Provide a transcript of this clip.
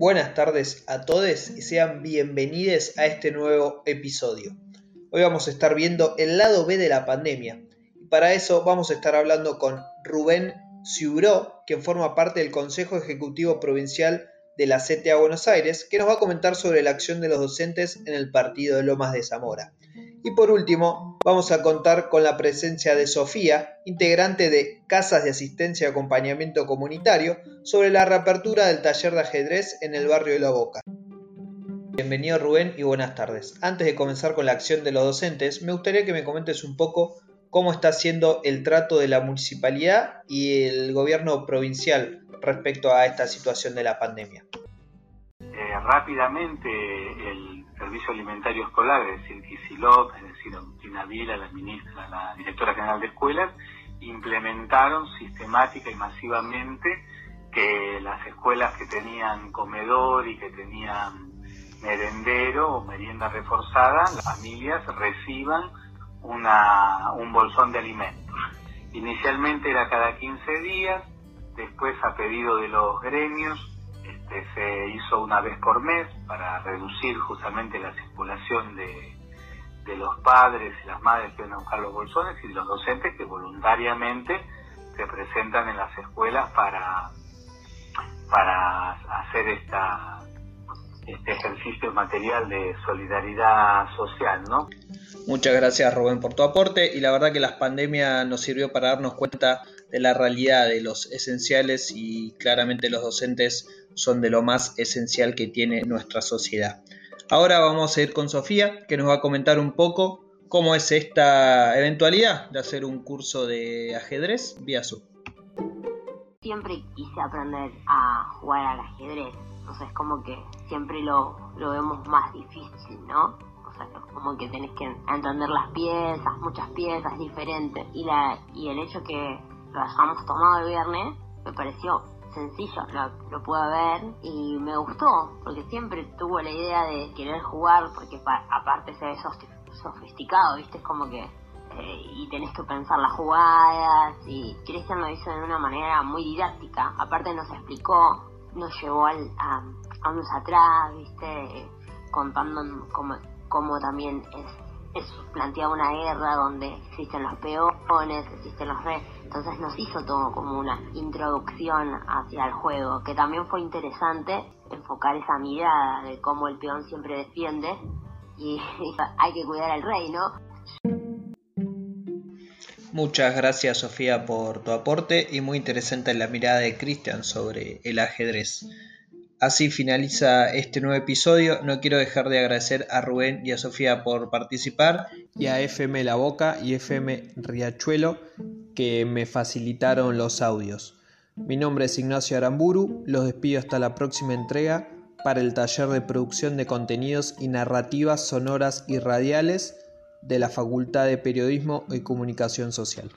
Buenas tardes a todos y sean bienvenidos a este nuevo episodio. Hoy vamos a estar viendo el lado B de la pandemia y para eso vamos a estar hablando con Rubén Ciuró, quien forma parte del Consejo Ejecutivo Provincial de la CTA Buenos Aires, que nos va a comentar sobre la acción de los docentes en el partido de Lomas de Zamora. Y por último, vamos a contar con la presencia de Sofía, integrante de Casas de Asistencia y Acompañamiento Comunitario, sobre la reapertura del taller de ajedrez en el barrio de La Boca. Bienvenido Rubén y buenas tardes. Antes de comenzar con la acción de los docentes, me gustaría que me comentes un poco cómo está siendo el trato de la municipalidad y el gobierno provincial respecto a esta situación de la pandemia. Eh, rápidamente Servicio Alimentario Escolar, es decir, Kisilov, es decir, Agustina Vila, la ministra, la directora general de escuelas, implementaron sistemática y masivamente que las escuelas que tenían comedor y que tenían merendero o merienda reforzada, las familias reciban una, un bolsón de alimentos. Inicialmente era cada 15 días, después a pedido de los gremios este, se hizo una vez por mes para reducir justamente la circulación de, de los padres y las madres que van a buscar los bolsones y de los docentes que voluntariamente se presentan en las escuelas para, para hacer esta, este ejercicio material de solidaridad social, ¿no? Muchas gracias Rubén por tu aporte y la verdad que la pandemia nos sirvió para darnos cuenta de la realidad de los esenciales y claramente los docentes son de lo más esencial que tiene nuestra sociedad. Ahora vamos a ir con Sofía que nos va a comentar un poco cómo es esta eventualidad de hacer un curso de ajedrez vía Zoom. Siempre quise aprender a jugar al ajedrez, entonces como que siempre lo, lo vemos más difícil, ¿no? como que tenés que entender las piezas, muchas piezas diferentes. Y, la, y el hecho que lo hayamos tomado el viernes me pareció sencillo, lo, lo pude ver y me gustó, porque siempre tuvo la idea de querer jugar, porque aparte se ve sofisticado, ¿viste? Es como que. Eh, y tenés que pensar las jugadas, y Cristian lo hizo de una manera muy didáctica. Aparte, nos explicó, nos llevó al, a años atrás, ¿viste? Contando cómo, cómo también es, es planteada una guerra donde existen los peones, existen los reyes. Entonces nos hizo todo como una introducción hacia el juego, que también fue interesante enfocar esa mirada de cómo el peón siempre defiende y hay que cuidar al rey, ¿no? Muchas gracias Sofía por tu aporte y muy interesante la mirada de Cristian sobre el ajedrez. Así finaliza este nuevo episodio. No quiero dejar de agradecer a Rubén y a Sofía por participar y a FM La Boca y FM Riachuelo que me facilitaron los audios. Mi nombre es Ignacio Aramburu, los despido hasta la próxima entrega para el taller de producción de contenidos y narrativas sonoras y radiales de la Facultad de Periodismo y Comunicación Social.